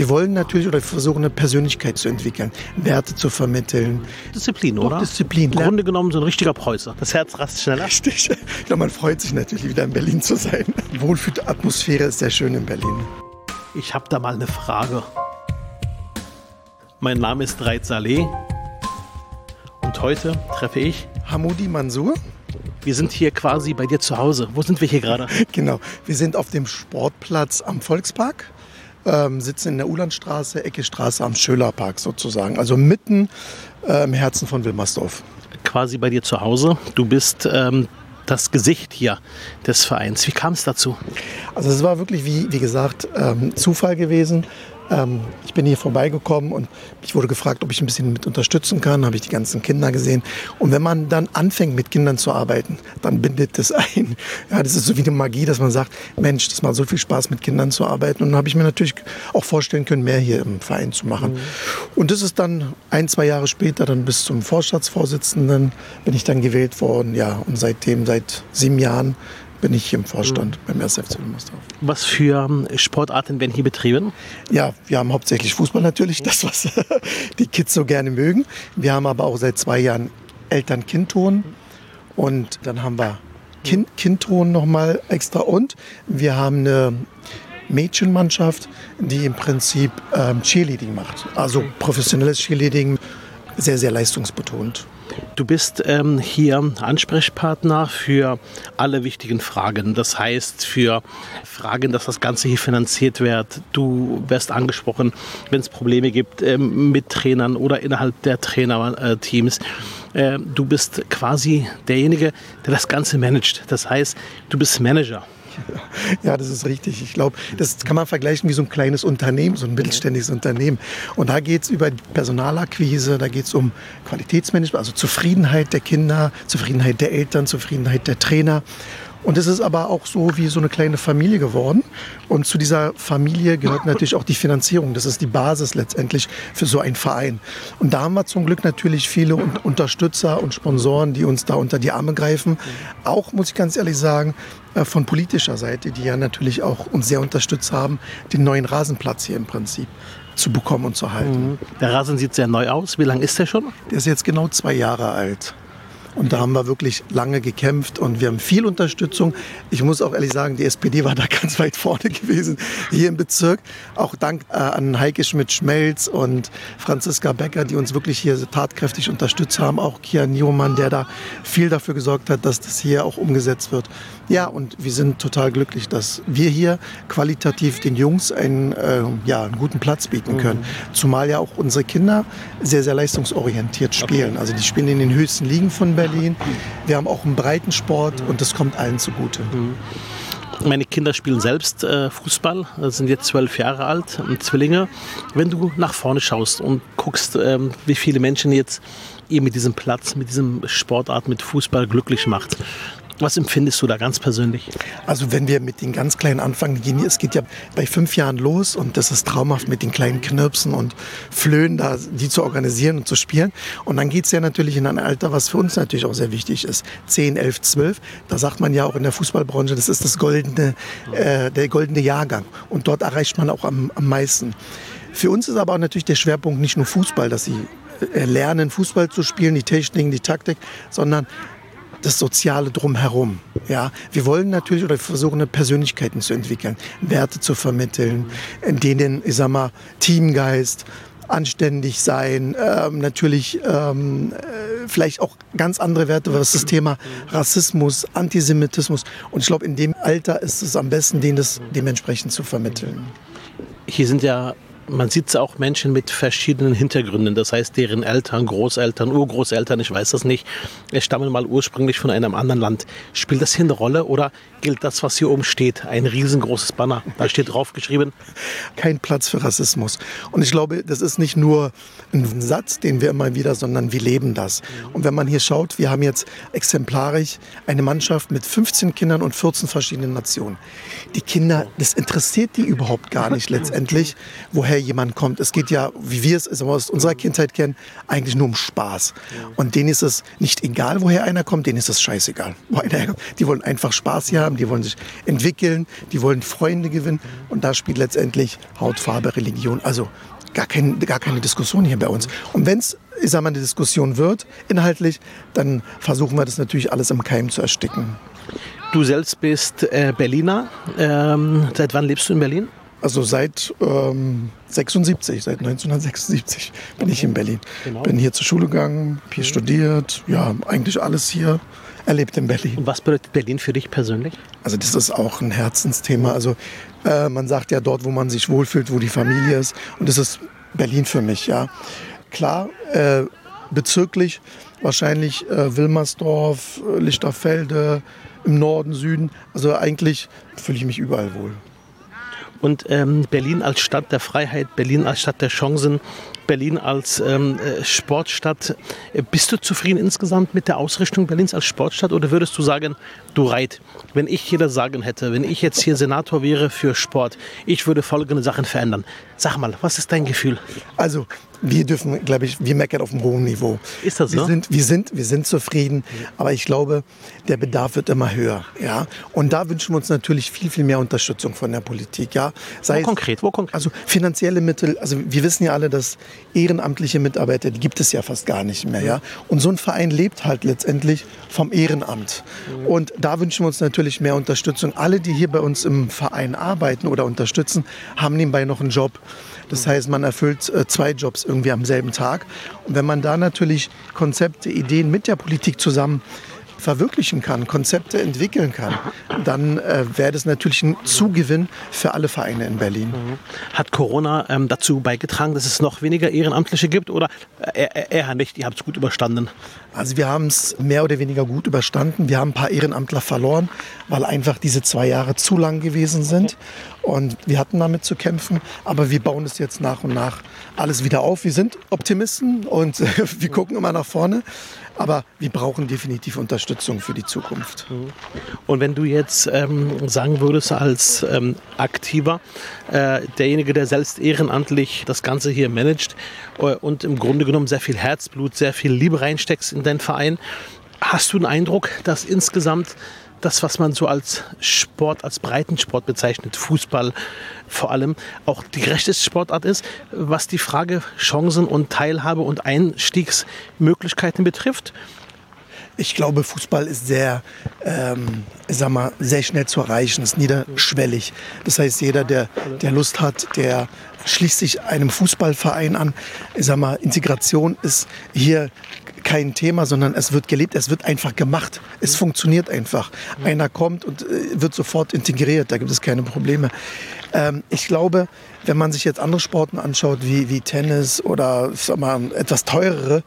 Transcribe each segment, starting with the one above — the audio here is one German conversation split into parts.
Wir wollen natürlich oder versuchen eine Persönlichkeit zu entwickeln, Werte zu vermitteln. Disziplin, Doch, oder? Disziplin. Im Grunde genommen so ein richtiger Preußer. Das Herz rast schneller. Richtig. Ich glaube, man freut sich natürlich wieder in Berlin zu sein. Die Wohlfühlatmosphäre ist sehr schön in Berlin. Ich habe da mal eine Frage. Mein Name ist Reit Saleh und heute treffe ich. Hamoudi Mansour. Wir sind hier quasi bei dir zu Hause. Wo sind wir hier gerade? Genau. Wir sind auf dem Sportplatz am Volkspark. Ähm, sitzen in der Ulandstraße, Ecke Straße am Schölerpark sozusagen. Also mitten äh, im Herzen von Wilmersdorf. Quasi bei dir zu Hause. Du bist ähm, das Gesicht hier des Vereins. Wie kam es dazu? Also es war wirklich, wie, wie gesagt, ähm, Zufall gewesen. Ähm, ich bin hier vorbeigekommen und ich wurde gefragt, ob ich ein bisschen mit unterstützen kann. Habe ich die ganzen Kinder gesehen. Und wenn man dann anfängt, mit Kindern zu arbeiten, dann bindet das ein. Ja, das ist so wie eine Magie, dass man sagt, Mensch, das macht so viel Spaß, mit Kindern zu arbeiten. Und dann habe ich mir natürlich auch vorstellen können, mehr hier im Verein zu machen. Und das ist dann ein, zwei Jahre später, dann bis zum Vorstandsvorsitzenden, bin ich dann gewählt worden. Ja, und seitdem, seit sieben Jahren, bin ich im Vorstand beim 1. FC Wilmersdorf. Was für ähm, Sportarten werden hier betrieben? Ja, wir haben hauptsächlich Fußball natürlich, das, was die Kids so gerne mögen. Wir haben aber auch seit zwei Jahren Eltern-Kind-Ton und dann haben wir kind Kindton nochmal extra und wir haben eine Mädchenmannschaft, die im Prinzip ähm, Cheerleading macht. Also professionelles Cheerleading, sehr, sehr leistungsbetont. Du bist ähm, hier Ansprechpartner für alle wichtigen Fragen. Das heißt, für Fragen, dass das Ganze hier finanziert wird. Du wirst angesprochen, wenn es Probleme gibt ähm, mit Trainern oder innerhalb der Trainerteams. Äh, du bist quasi derjenige, der das Ganze managt. Das heißt, du bist Manager. Ja, das ist richtig. Ich glaube, das kann man vergleichen wie so ein kleines Unternehmen, so ein mittelständisches Unternehmen. Und da geht es über Personalakquise, da geht es um Qualitätsmanagement, also Zufriedenheit der Kinder, Zufriedenheit der Eltern, Zufriedenheit der Trainer. Und es ist aber auch so wie so eine kleine Familie geworden. Und zu dieser Familie gehört natürlich auch die Finanzierung. Das ist die Basis letztendlich für so einen Verein. Und da haben wir zum Glück natürlich viele Un- Unterstützer und Sponsoren, die uns da unter die Arme greifen. Auch, muss ich ganz ehrlich sagen, äh, von politischer Seite, die ja natürlich auch uns sehr unterstützt haben, den neuen Rasenplatz hier im Prinzip zu bekommen und zu halten. Der Rasen sieht sehr neu aus. Wie lange ist der schon? Der ist jetzt genau zwei Jahre alt. Und da haben wir wirklich lange gekämpft und wir haben viel Unterstützung. Ich muss auch ehrlich sagen, die SPD war da ganz weit vorne gewesen hier im Bezirk. Auch dank äh, an Heike Schmidt-Schmelz und Franziska Becker, die uns wirklich hier tatkräftig unterstützt haben. Auch Kian Niomann, der da viel dafür gesorgt hat, dass das hier auch umgesetzt wird. Ja, und wir sind total glücklich, dass wir hier qualitativ den Jungs einen, äh, ja, einen guten Platz bieten können. Zumal ja auch unsere Kinder sehr, sehr leistungsorientiert spielen. Also die spielen in den höchsten Ligen von Berlin. Wir haben auch einen breiten Sport und das kommt allen zugute. Meine Kinder spielen selbst äh, Fußball, äh, sind jetzt zwölf Jahre alt, ähm, Zwillinge. Wenn du nach vorne schaust und guckst, ähm, wie viele Menschen jetzt ihr mit diesem Platz, mit diesem Sportart, mit Fußball glücklich macht, was empfindest du da ganz persönlich? Also wenn wir mit den ganz Kleinen anfangen, es geht ja bei fünf Jahren los und das ist traumhaft mit den kleinen Knirpsen und Flöhen, da, die zu organisieren und zu spielen. Und dann geht es ja natürlich in ein Alter, was für uns natürlich auch sehr wichtig ist. 10, 11, 12, da sagt man ja auch in der Fußballbranche, das ist das goldene, äh, der goldene Jahrgang. Und dort erreicht man auch am, am meisten. Für uns ist aber auch natürlich der Schwerpunkt nicht nur Fußball, dass sie äh, lernen, Fußball zu spielen, die Techniken, die Taktik, sondern das Soziale drumherum. Ja, wir wollen natürlich oder versuchen, Persönlichkeiten zu entwickeln, Werte zu vermitteln, in denen, ich sag mal, Teamgeist, anständig sein, ähm, natürlich ähm, äh, vielleicht auch ganz andere Werte, was das Thema Rassismus, Antisemitismus und ich glaube, in dem Alter ist es am besten, denen das dementsprechend zu vermitteln. Hier sind ja, man sieht auch Menschen mit verschiedenen Hintergründen. Das heißt, deren Eltern, Großeltern, Urgroßeltern, ich weiß das nicht, stammen mal ursprünglich von einem anderen Land. Spielt das hier eine Rolle oder gilt das, was hier oben steht? Ein riesengroßes Banner. Da steht drauf geschrieben, kein Platz für Rassismus. Und ich glaube, das ist nicht nur ein Satz, den wir immer wieder, sondern wir leben das. Und wenn man hier schaut, wir haben jetzt exemplarisch eine Mannschaft mit 15 Kindern und 14 verschiedenen Nationen. Die Kinder, das interessiert die überhaupt gar nicht letztendlich, woher jemand kommt. Es geht ja, wie wir es aus unserer Kindheit kennen, eigentlich nur um Spaß. Und denen ist es nicht egal, woher einer kommt, denen ist es scheißegal. Die wollen einfach Spaß hier haben. Haben, die wollen sich entwickeln, die wollen Freunde gewinnen. Und da spielt letztendlich Hautfarbe, Religion, also gar, kein, gar keine Diskussion hier bei uns. Und wenn es, ich sag mal, eine Diskussion wird, inhaltlich, dann versuchen wir das natürlich alles im Keim zu ersticken. Du selbst bist äh, Berliner. Ähm, seit wann lebst du in Berlin? Also seit ähm, 76, seit 1976 bin ich in Berlin. Genau. Bin hier zur Schule gegangen, hier mhm. studiert, ja, eigentlich alles hier erlebt in Berlin. Und was bedeutet Berlin für dich persönlich? Also das ist auch ein Herzensthema. Also äh, man sagt ja dort, wo man sich wohlfühlt, wo die Familie ist. Und das ist Berlin für mich, ja. Klar, äh, bezirklich wahrscheinlich äh, Wilmersdorf, Lichterfelde, im Norden, Süden. Also eigentlich fühle ich mich überall wohl. Und ähm, Berlin als Stadt der Freiheit, Berlin als Stadt der Chancen, Berlin als ähm, äh, Sportstadt. Bist du zufrieden insgesamt mit der Ausrichtung Berlins als Sportstadt oder würdest du sagen, du Reit, wenn ich hier das Sagen hätte, wenn ich jetzt hier Senator wäre für Sport, ich würde folgende Sachen verändern. Sag mal, was ist dein Gefühl? Also, wir dürfen, glaube ich, wir meckern auf einem hohen Niveau. Ist das so? Wir sind, wir sind, wir sind zufrieden, aber ich glaube, der Bedarf wird immer höher. Ja? Und da wünschen wir uns natürlich viel, viel mehr Unterstützung von der Politik. Ja? Sei wo konkret? Wo konkret? Also finanzielle Mittel, also wir wissen ja alle, dass ehrenamtliche Mitarbeiter, die gibt es ja fast gar nicht mehr. Ja? Und so ein Verein lebt halt letztendlich vom Ehrenamt. Und da wünschen wir uns natürlich mehr Unterstützung. Alle, die hier bei uns im Verein arbeiten oder unterstützen, haben nebenbei noch einen Job. Das heißt, man erfüllt äh, zwei Jobs irgendwie am selben Tag. Und wenn man da natürlich Konzepte, Ideen mit der Politik zusammen verwirklichen kann, Konzepte entwickeln kann, dann äh, wäre das natürlich ein Zugewinn für alle Vereine in Berlin. Mhm. Hat Corona ähm, dazu beigetragen, dass es noch weniger Ehrenamtliche gibt oder eher, eher nicht? Ihr habt es gut überstanden? Also wir haben es mehr oder weniger gut überstanden. Wir haben ein paar Ehrenamtler verloren, weil einfach diese zwei Jahre zu lang gewesen sind. Und wir hatten damit zu kämpfen. Aber wir bauen es jetzt nach und nach alles wieder auf. Wir sind Optimisten und wir gucken immer nach vorne. Aber wir brauchen definitiv Unterstützung für die Zukunft. Und wenn du jetzt ähm, sagen würdest als ähm, Aktiver, äh, derjenige, der selbst ehrenamtlich das Ganze hier managt äh, und im Grunde genommen sehr viel Herzblut, sehr viel Liebe reinsteckst in deinen Verein, hast du den Eindruck, dass insgesamt das, was man so als Sport, als Breitensport bezeichnet, Fußball vor allem, auch die gerechteste Sportart ist, was die Frage Chancen und Teilhabe und Einstiegsmöglichkeiten betrifft? Ich glaube, Fußball ist sehr, ähm, sag mal, sehr schnell zu erreichen, ist niederschwellig. Das heißt, jeder, der, der Lust hat, der schließt sich einem Fußballverein an. Ich sag mal, Integration ist hier kein Thema, sondern es wird gelebt, es wird einfach gemacht. Es funktioniert einfach. Einer kommt und äh, wird sofort integriert, da gibt es keine Probleme. Ähm, ich glaube, wenn man sich jetzt andere Sporten anschaut, wie, wie Tennis oder sag mal, etwas teurere,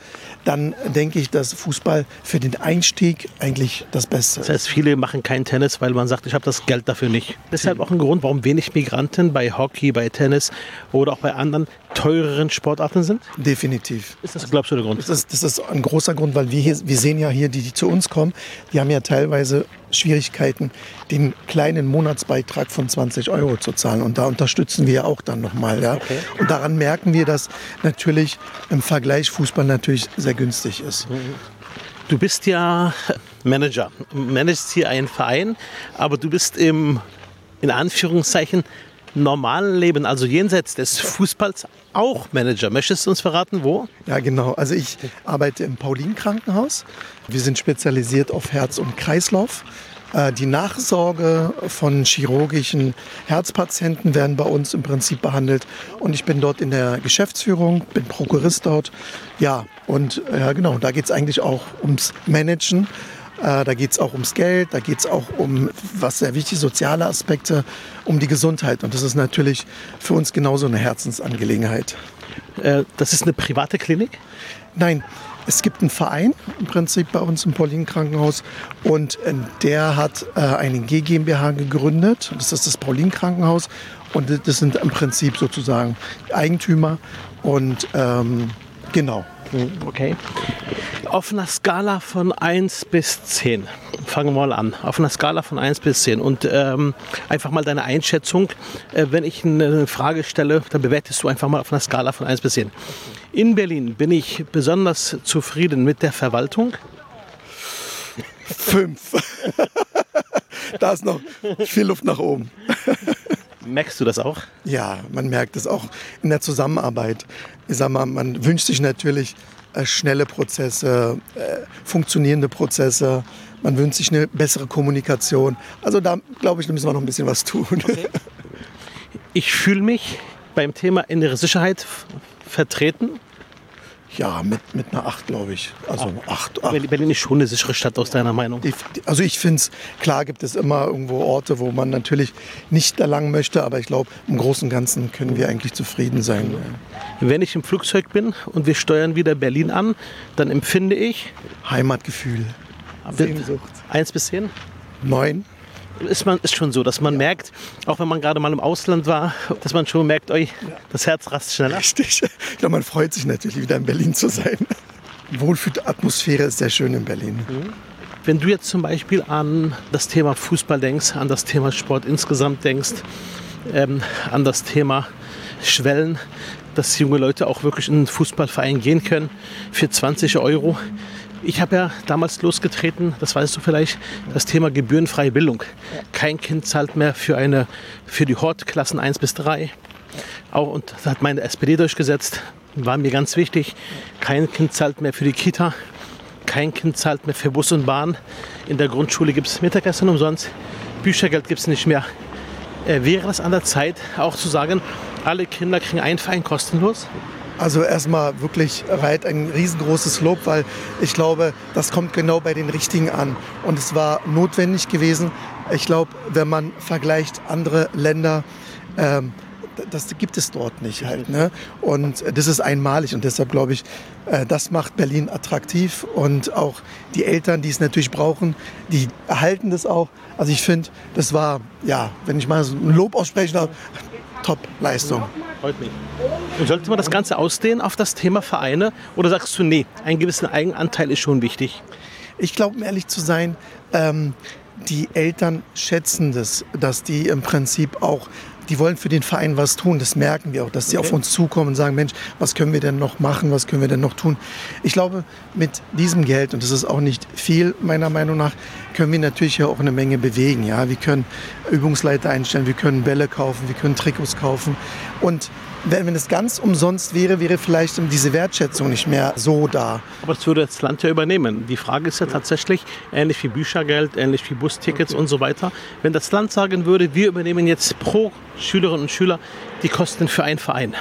dann denke ich, dass Fußball für den Einstieg eigentlich das Beste ist. Das heißt, viele machen kein Tennis, weil man sagt, ich habe das Geld dafür nicht. Deshalb auch ein Grund, warum wenig Migranten bei Hockey, bei Tennis oder auch bei anderen teureren Sportarten sind? Definitiv. Ist das, glaubst du, der Grund? Das ist, das ist ein großer Grund, weil wir, hier, wir sehen ja hier, die, die zu uns kommen, die haben ja teilweise Schwierigkeiten, den kleinen Monatsbeitrag von 20 Euro zu zahlen. Und da unterstützen wir auch dann nochmal. Ja? Okay. Und daran merken wir, dass natürlich im Vergleich Fußball natürlich sehr günstig ist. Du bist ja Manager, managst hier einen Verein, aber du bist im, in Anführungszeichen, normalen Leben, also jenseits des Fußballs, auch Manager. Möchtest du uns verraten, wo? Ja, genau. Also ich arbeite im Paulin-Krankenhaus. Wir sind spezialisiert auf Herz und Kreislauf. Äh, die Nachsorge von chirurgischen Herzpatienten werden bei uns im Prinzip behandelt. Und ich bin dort in der Geschäftsführung, bin Prokurist dort. Ja, und ja, genau, da geht es eigentlich auch ums Managen äh, da geht es auch ums Geld, da geht es auch um, was sehr wichtig, soziale Aspekte, um die Gesundheit. Und das ist natürlich für uns genauso eine Herzensangelegenheit. Äh, das ist eine private Klinik? Nein, es gibt einen Verein im Prinzip bei uns im Paulinen Krankenhaus und äh, der hat eine GmbH gegründet. Das ist das Paulinen Krankenhaus und das sind im Prinzip sozusagen Eigentümer und ähm, genau. Okay. Auf einer Skala von 1 bis 10. Fangen wir mal an. Auf einer Skala von 1 bis 10. Und ähm, einfach mal deine Einschätzung. Äh, wenn ich eine Frage stelle, dann bewertest du einfach mal auf einer Skala von 1 bis 10. In Berlin bin ich besonders zufrieden mit der Verwaltung. Fünf. da ist noch viel Luft nach oben. Merkst du das auch? Ja, man merkt es auch in der Zusammenarbeit. Ich sag mal, man wünscht sich natürlich äh, schnelle Prozesse, äh, funktionierende Prozesse. Man wünscht sich eine bessere Kommunikation. Also da glaube ich, da müssen wir noch ein bisschen was tun. Okay. Ich fühle mich beim Thema innere Sicherheit vertreten. Ja, mit, mit einer 8, glaube ich. Also 8, 8. Berlin ist schon eine sichere Stadt aus deiner Meinung. Also ich finde es, klar gibt es immer irgendwo Orte, wo man natürlich nicht da lang möchte, aber ich glaube, im Großen und Ganzen können wir eigentlich zufrieden sein. Wenn ich im Flugzeug bin und wir steuern wieder Berlin an, dann empfinde ich Heimatgefühl. Sehnsucht. Eins bis zehn? Neun ist, man, ist schon so, dass man merkt, auch wenn man gerade mal im Ausland war, dass man schon merkt, oi, das Herz rast schneller. Richtig. Ja, man freut sich natürlich, wieder in Berlin zu sein. Wohlfühlatmosphäre ist sehr schön in Berlin. Mhm. Wenn du jetzt zum Beispiel an das Thema Fußball denkst, an das Thema Sport insgesamt denkst, ähm, an das Thema Schwellen, dass junge Leute auch wirklich in einen Fußballverein gehen können für 20 Euro. Ich habe ja damals losgetreten, das weißt du vielleicht, das Thema gebührenfreie Bildung. Kein Kind zahlt mehr für, eine, für die Hortklassen 1 bis 3. Auch, und das hat meine SPD durchgesetzt, war mir ganz wichtig. Kein Kind zahlt mehr für die Kita. Kein Kind zahlt mehr für Bus und Bahn. In der Grundschule gibt es Mittagessen umsonst. Büchergeld gibt es nicht mehr. Äh, wäre das an der Zeit, auch zu sagen, alle Kinder kriegen einen Verein kostenlos? Also erstmal wirklich Reit ein riesengroßes Lob, weil ich glaube, das kommt genau bei den Richtigen an. Und es war notwendig gewesen. Ich glaube, wenn man vergleicht andere Länder, ähm, das gibt es dort nicht halt. Ne? Und das ist einmalig und deshalb glaube ich, äh, das macht Berlin attraktiv und auch die Eltern, die es natürlich brauchen, die erhalten das auch. Also ich finde, das war, ja, wenn ich mal so ein Lob aussprechen darf, Top-Leistung. Freut mich. Und sollte man das Ganze ausdehnen auf das Thema Vereine oder sagst du, nee, ein gewisser Eigenanteil ist schon wichtig? Ich glaube, um ehrlich zu sein, ähm, die Eltern schätzen das, dass die im Prinzip auch die wollen für den Verein was tun. Das merken wir auch, dass sie okay. auf uns zukommen und sagen, Mensch, was können wir denn noch machen, was können wir denn noch tun. Ich glaube, mit diesem Geld, und das ist auch nicht viel meiner Meinung nach, können wir natürlich auch eine Menge bewegen. Ja? Wir können Übungsleiter einstellen, wir können Bälle kaufen, wir können Trikots kaufen. Und wenn, es ganz umsonst wäre, wäre vielleicht diese Wertschätzung nicht mehr so da. Aber das würde das Land ja übernehmen. Die Frage ist ja tatsächlich, ähnlich wie Büchergeld, ähnlich wie Bustickets okay. und so weiter, wenn das Land sagen würde, wir übernehmen jetzt pro Schülerinnen und Schüler die Kosten für einen Verein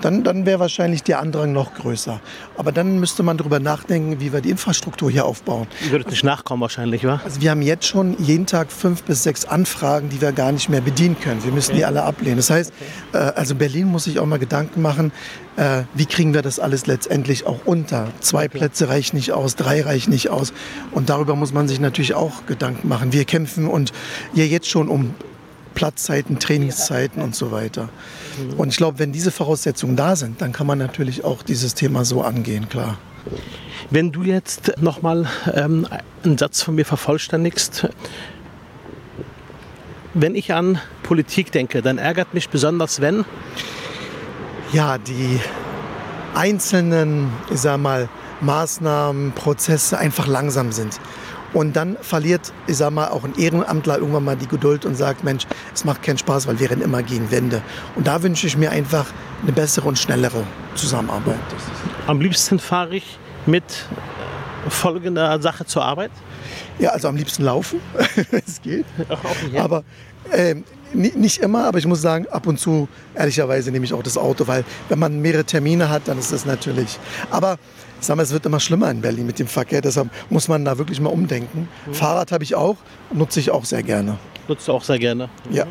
dann, dann wäre wahrscheinlich der Andrang noch größer. Aber dann müsste man darüber nachdenken, wie wir die Infrastruktur hier aufbauen. Ihr würdet nicht nachkommen wahrscheinlich, wa? Also wir haben jetzt schon jeden Tag fünf bis sechs Anfragen, die wir gar nicht mehr bedienen können. Wir müssen okay. die alle ablehnen. Das heißt, okay. äh, also Berlin muss sich auch mal Gedanken machen, äh, wie kriegen wir das alles letztendlich auch unter. Zwei okay. Plätze reichen nicht aus, drei reichen nicht aus. Und darüber muss man sich natürlich auch Gedanken machen. Wir kämpfen und ja jetzt schon um Platzzeiten, Trainingszeiten und so weiter. Und ich glaube, wenn diese Voraussetzungen da sind, dann kann man natürlich auch dieses Thema so angehen, klar. Wenn du jetzt nochmal ähm, einen Satz von mir vervollständigst, wenn ich an Politik denke, dann ärgert mich besonders, wenn ja die einzelnen, ich sag mal, Maßnahmen, Prozesse einfach langsam sind. Und dann verliert, ich sag mal, auch ein Ehrenamtler irgendwann mal die Geduld und sagt, Mensch, es macht keinen Spaß, weil wir rennen immer gegen Wände. Und da wünsche ich mir einfach eine bessere und schnellere Zusammenarbeit. Am liebsten fahre ich mit folgender Sache zur Arbeit? Ja, also am liebsten laufen, es geht. Aber äh, nicht immer, aber ich muss sagen, ab und zu, ehrlicherweise, nehme ich auch das Auto, weil wenn man mehrere Termine hat, dann ist das natürlich. Aber ich sag mal, es wird immer schlimmer in Berlin mit dem Verkehr, deshalb muss man da wirklich mal umdenken. Mhm. Fahrrad habe ich auch, nutze ich auch sehr gerne. Nutzt du auch sehr gerne? Ja.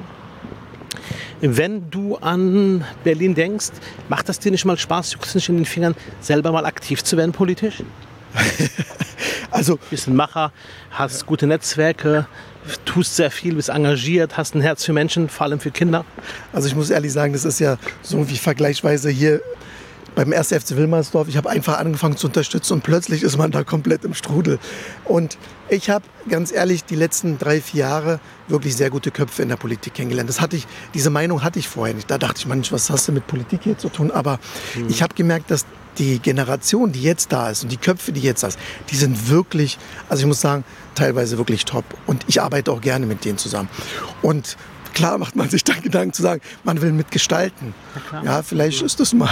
Wenn du an Berlin denkst, macht das dir nicht mal Spaß, juckt es nicht in den Fingern, selber mal aktiv zu werden politisch? also, bist ein Macher, hast gute Netzwerke, tust sehr viel, bist engagiert, hast ein Herz für Menschen, vor allem für Kinder. Also ich muss ehrlich sagen, das ist ja so wie vergleichsweise hier beim 1. FC Wilmersdorf. Ich habe einfach angefangen zu unterstützen und plötzlich ist man da komplett im Strudel. Und ich habe ganz ehrlich die letzten drei, vier Jahre wirklich sehr gute Köpfe in der Politik kennengelernt. Das hatte ich, diese Meinung hatte ich vorher nicht. Da dachte ich, manch, was hast du mit Politik hier zu tun? Aber mhm. ich habe gemerkt, dass die Generation, die jetzt da ist und die Köpfe, die jetzt da sind, die sind wirklich, also ich muss sagen, teilweise wirklich top. Und ich arbeite auch gerne mit denen zusammen. Und klar macht man sich dann Gedanken zu sagen, man will mitgestalten. Ja, vielleicht ist das mal.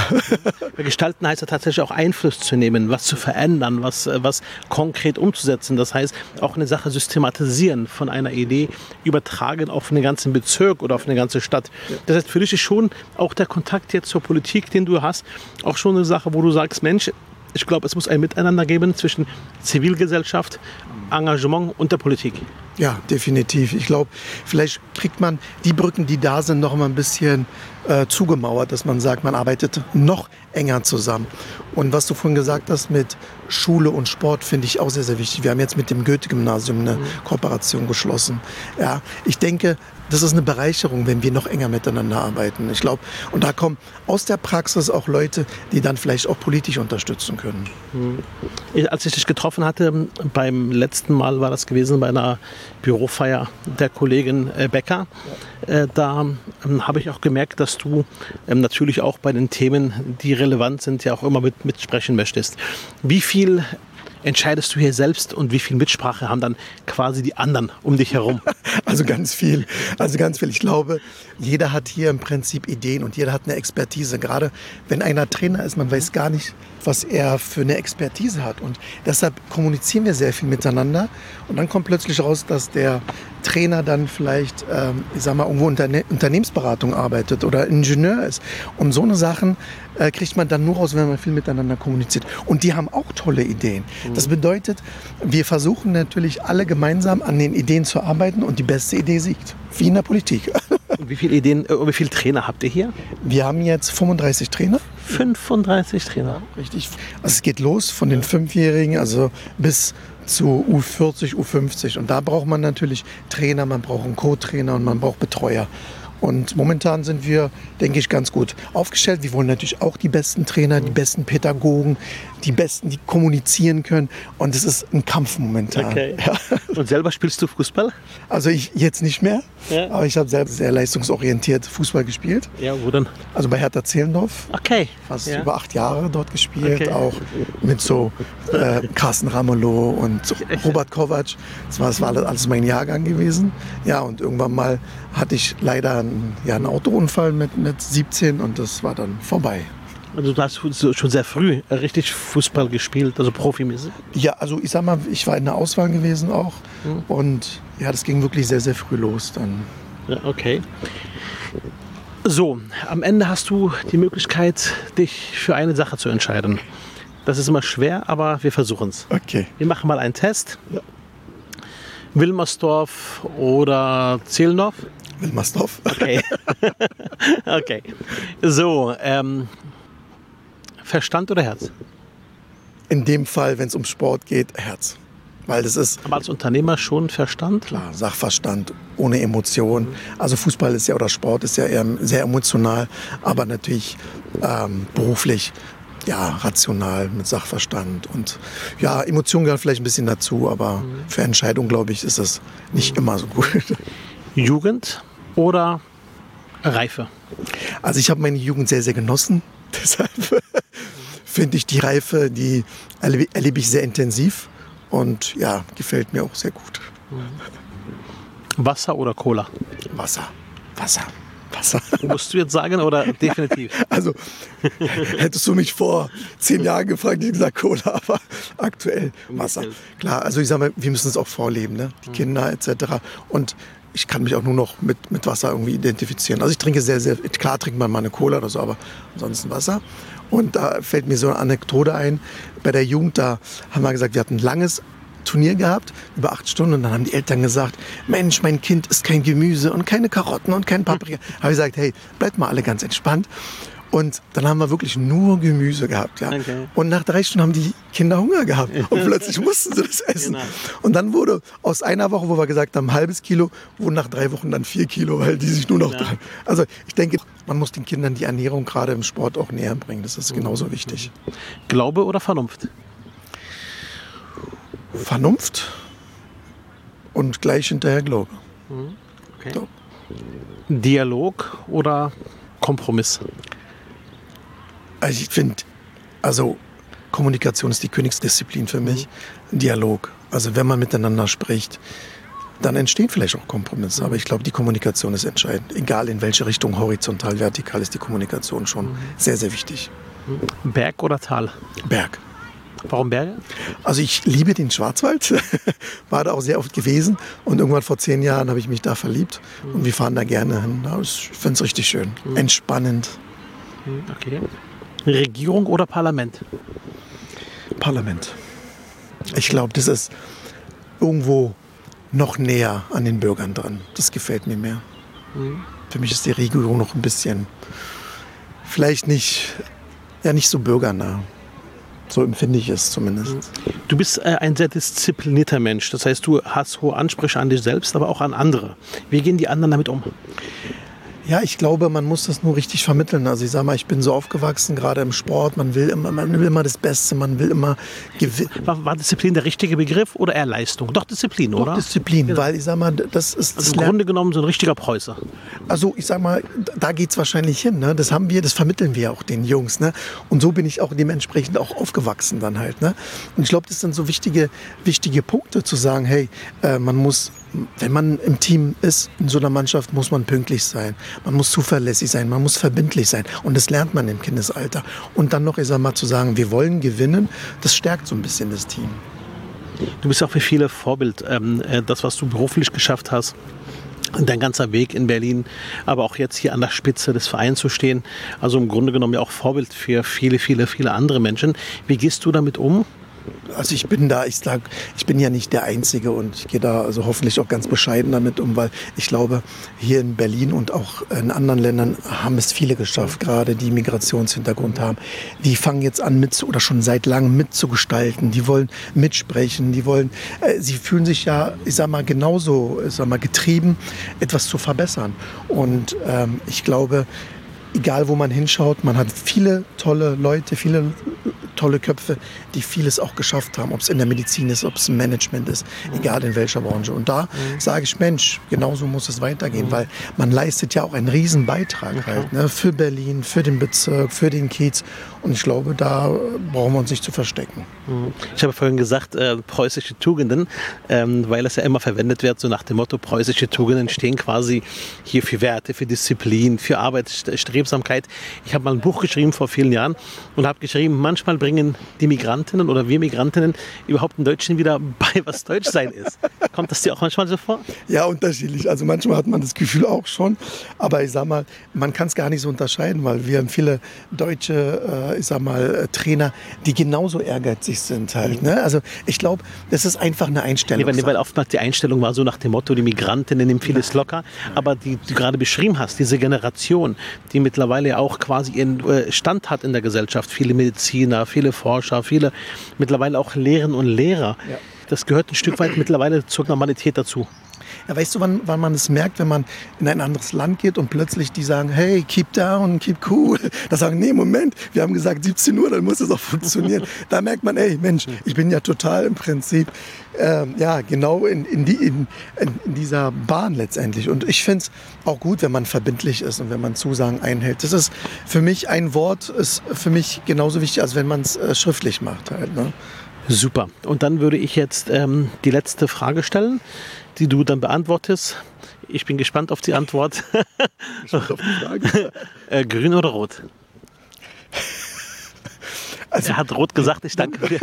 gestalten heißt ja tatsächlich auch Einfluss zu nehmen, was zu verändern, was, äh, was konkret umzusetzen. Das heißt, auch eine Sache systematisieren von einer Idee, übertragen auf einen ganzen Bezirk oder auf eine ganze Stadt. Das heißt, für dich ist schon auch der Kontakt jetzt zur Politik, den du hast, auch schon eine Sache, wo du sagst, Mensch, ich glaube, es muss ein Miteinander geben zwischen Zivilgesellschaft, Engagement und der Politik. Ja, definitiv. Ich glaube, vielleicht kriegt man die Brücken, die da sind, noch mal ein bisschen äh, zugemauert, dass man sagt, man arbeitet noch enger zusammen. Und was du vorhin gesagt hast mit Schule und Sport, finde ich auch sehr, sehr wichtig. Wir haben jetzt mit dem Goethe-Gymnasium eine mhm. Kooperation geschlossen. Ja, ich denke, das ist eine Bereicherung, wenn wir noch enger miteinander arbeiten. Ich glaube, und da kommen aus der Praxis auch Leute, die dann vielleicht auch politisch unterstützen können. Mhm. Als ich dich getroffen hatte, beim letzten Mal war das gewesen bei einer Bürofeier der Kollegin äh, Becker. Äh, da ähm, habe ich auch gemerkt, dass du ähm, natürlich auch bei den Themen, die relevant sind, ja auch immer mit, mitsprechen möchtest. Wie viel entscheidest du hier selbst und wie viel Mitsprache haben dann quasi die anderen um dich herum? Also ganz viel. Also ganz viel. Ich glaube, jeder hat hier im Prinzip Ideen und jeder hat eine Expertise. Gerade wenn einer Trainer ist, man weiß gar nicht, was er für eine Expertise hat. Und deshalb kommunizieren wir sehr viel miteinander. Und dann kommt plötzlich raus, dass der Trainer dann vielleicht, ähm, ich sag mal, irgendwo Unterne Unternehmensberatung arbeitet oder Ingenieur ist. Und so eine Sachen äh, kriegt man dann nur raus, wenn man viel miteinander kommuniziert. Und die haben auch tolle Ideen. Mhm. Das bedeutet, wir versuchen natürlich alle gemeinsam an den Ideen zu arbeiten und die beste Idee siegt. Wie in der Politik. Und wie viele Ideen, äh, wie viele Trainer habt ihr hier? Wir haben jetzt 35 Trainer. 35 Trainer. Richtig. Also es geht los von den Fünfjährigen, also bis zu U40, U50. Und da braucht man natürlich Trainer, man braucht einen Co-Trainer und man braucht Betreuer. Und momentan sind wir, denke ich, ganz gut aufgestellt. Wir wollen natürlich auch die besten Trainer, die besten Pädagogen, die Besten, die kommunizieren können. Und es ist ein Kampf momentan. Okay. Ja. Und selber spielst du Fußball? Also ich jetzt nicht mehr, ja. aber ich habe selbst sehr leistungsorientiert Fußball gespielt. Ja, wo denn? Also bei Hertha Zehlendorf. Okay. Fast ja. über acht Jahre dort gespielt, okay. auch mit so äh, Carsten Ramelow und Robert Kovac. Das war, das war alles mein Jahrgang gewesen. Ja, und irgendwann mal hatte ich leider einen, ja, einen Autounfall mit, mit 17 und das war dann vorbei. Also du hast schon sehr früh richtig Fußball gespielt, also profimäßig? Ja, also ich sag mal, ich war in der Auswahl gewesen auch. Mhm. Und ja, das ging wirklich sehr, sehr früh los dann. Ja, okay. So, am Ende hast du die Möglichkeit, dich für eine Sache zu entscheiden. Das ist immer schwer, aber wir versuchen es. Okay. Wir machen mal einen Test. Ja. Wilmersdorf oder Zehlendorf? Wilmersdorf. Okay. okay. So, ähm, Verstand oder Herz? In dem Fall, wenn es um Sport geht, Herz. Weil das ist. Aber als Unternehmer schon Verstand? Klar, Sachverstand, ohne Emotion. Also Fußball ist ja oder Sport ist ja eher sehr emotional, aber natürlich ähm, beruflich ja, rational mit Sachverstand. Und ja, Emotionen gehören vielleicht ein bisschen dazu, aber mhm. für Entscheidungen, glaube ich, ist das nicht immer so gut. Jugend oder Reife? Also ich habe meine Jugend sehr, sehr genossen. Deshalb finde ich die Reife, die erlebe, erlebe ich sehr intensiv und ja, gefällt mir auch sehr gut. Wasser oder Cola? Wasser. Wasser. Wasser. Musst du jetzt sagen oder definitiv? Also, hättest du mich vor zehn Jahren gefragt, ich gesagt Cola, aber aktuell Wasser. Klar, also ich sage mal, wir müssen es auch vorleben, ne? die mhm. Kinder etc. Und ich kann mich auch nur noch mit, mit Wasser irgendwie identifizieren. Also ich trinke sehr, sehr, klar trinkt man mal eine Cola oder so, aber ansonsten Wasser. Und da fällt mir so eine Anekdote ein. Bei der Jugend, da haben wir gesagt, wir hatten ein langes Turnier gehabt, über acht Stunden. Und dann haben die Eltern gesagt, Mensch, mein Kind isst kein Gemüse und keine Karotten und kein Paprika. habe ich gesagt, hey, bleibt mal alle ganz entspannt. Und dann haben wir wirklich nur Gemüse gehabt. Ja. Okay. Und nach drei Stunden haben die Kinder Hunger gehabt. Und plötzlich mussten sie das essen. Genau. Und dann wurde aus einer Woche, wo wir gesagt haben, ein halbes Kilo, wurden nach drei Wochen dann vier Kilo, weil die sich nur noch ja. dran. Also ich denke, man muss den Kindern die Ernährung gerade im Sport auch näher bringen. Das ist genauso wichtig. Glaube oder Vernunft? Vernunft und gleich hinterher Glaube. Mhm. Okay. So. Dialog oder Kompromiss? Also ich finde, Also Kommunikation ist die Königsdisziplin für mich. Mhm. Dialog. Also wenn man miteinander spricht, dann entstehen vielleicht auch Kompromisse. Aber ich glaube, die Kommunikation ist entscheidend. Egal in welche Richtung, horizontal, vertikal, ist die Kommunikation schon mhm. sehr, sehr wichtig. Berg oder Tal? Berg. Warum Berge? Also ich liebe den Schwarzwald, war da auch sehr oft gewesen und irgendwann vor zehn Jahren habe ich mich da verliebt und wir fahren da gerne hin. Ich finde es richtig schön, mhm. entspannend. Mhm, okay. Regierung oder Parlament? Parlament. Ich glaube, das ist irgendwo noch näher an den Bürgern dran. Das gefällt mir mehr. Mhm. Für mich ist die Regierung noch ein bisschen, vielleicht nicht, ja nicht so bürgernah. So empfinde ich es zumindest. Du bist äh, ein sehr disziplinierter Mensch. Das heißt, du hast hohe Ansprüche an dich selbst, aber auch an andere. Wie gehen die anderen damit um? Ja, ich glaube, man muss das nur richtig vermitteln. Also ich sage mal, ich bin so aufgewachsen, gerade im Sport, man will immer, man will immer das Beste, man will immer gewinnen. War, war, Disziplin der richtige Begriff oder eher Leistung? Doch Disziplin, Doch, oder? Disziplin, ja. weil ich sage mal, das ist... Also im Grunde genommen so ein richtiger Preußer. Also ich sage mal, da geht es wahrscheinlich hin. Ne? Das haben wir, das vermitteln wir auch den Jungs. Ne? Und so bin ich auch dementsprechend auch aufgewachsen dann halt. Ne? Und ich glaube, das sind so wichtige, wichtige Punkte zu sagen, hey, äh, man muss wenn man im Team ist, in so einer Mannschaft, muss man pünktlich sein. Man muss zuverlässig sein, man muss verbindlich sein. Und das lernt man im Kindesalter. Und dann noch, ich sag mal, zu sagen, wir wollen gewinnen, das stärkt so ein bisschen das Team. Du bist auch für viele Vorbild. Ähm, äh, das, was du beruflich geschafft hast, dein ganzer Weg in Berlin, aber auch jetzt hier an der Spitze des Vereins zu stehen. Also im Grunde genommen ja auch Vorbild für viele, viele, viele andere Menschen. Wie gehst du damit um? Also ich bin da, ich sag, ich bin ja nicht der Einzige und ich gehe da also hoffentlich auch ganz bescheiden damit um, weil ich glaube, hier in Berlin und auch in anderen Ländern haben es viele geschafft, gerade die Migrationshintergrund haben. Die fangen jetzt an mit oder schon seit langem mitzugestalten. Die wollen mitsprechen, die wollen, äh, sie fühlen sich ja, ich sag mal, genauso, ich sag mal, getrieben, etwas zu verbessern. Und ähm, ich glaube, egal wo man hinschaut, man hat viele tolle Leute, viele tolle Köpfe, die vieles auch geschafft haben, ob es in der Medizin ist, ob es im Management ist, mhm. egal in welcher Branche. Und da mhm. sage ich, Mensch, genauso muss es weitergehen, mhm. weil man leistet ja auch einen riesen Beitrag halt ne, für Berlin, für den Bezirk, für den Kiez. Und ich glaube, da brauchen wir uns nicht zu verstecken. Mhm. Ich habe vorhin gesagt, äh, preußische Tugenden, ähm, weil es ja immer verwendet wird, so nach dem Motto, preußische Tugenden stehen quasi hier für Werte, für Disziplin, für Arbeitsstrebsamkeit. Ich habe mal ein Buch geschrieben vor vielen Jahren und habe geschrieben, manchmal bringen die Migrantinnen oder wir Migrantinnen überhaupt in Deutschen wieder bei, was Deutsch sein ist. Kommt das dir auch manchmal so vor? Ja, unterschiedlich. Also manchmal hat man das Gefühl auch schon. Aber ich sag mal, man kann es gar nicht so unterscheiden, weil wir haben viele deutsche, äh, ich sag mal, äh, Trainer, die genauso ehrgeizig sind halt. Ne? Also ich glaube, das ist einfach eine Einstellung. Nee, weil oftmals die Einstellung war so nach dem Motto, die Migrantinnen nehmen vieles locker. Aber die, du gerade beschrieben hast, diese Generation, die mittlerweile auch quasi ihren äh, Stand hat in der Gesellschaft, viele Mediziner, viele Forscher, viele mittlerweile auch Lehrerinnen und Lehrer. Ja. Das gehört ein Stück weit mittlerweile zur Normalität dazu. Ja, weißt du, wann, wann man es merkt, wenn man in ein anderes Land geht und plötzlich die sagen, hey, keep down, keep cool. Da sagen, nee, Moment, wir haben gesagt 17 Uhr, dann muss es auch funktionieren. da merkt man, ey, Mensch, ich bin ja total im Prinzip, ähm, ja, genau in, in, die, in, in dieser Bahn letztendlich. Und ich finde es auch gut, wenn man verbindlich ist und wenn man Zusagen einhält. Das ist für mich ein Wort, ist für mich genauso wichtig, als wenn man es äh, schriftlich macht halt. Ne? Super. Und dann würde ich jetzt ähm, die letzte Frage stellen die du dann beantwortest. Ich bin gespannt auf die Antwort. auf die Frage. äh, grün oder rot? Also, er hat rot gesagt, ich danke dir.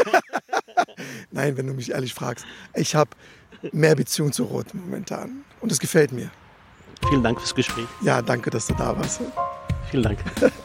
Nein, wenn du mich ehrlich fragst. Ich habe mehr Beziehung zu Rot momentan. Und es gefällt mir. Vielen Dank fürs Gespräch. Ja, danke, dass du da warst. Vielen Dank.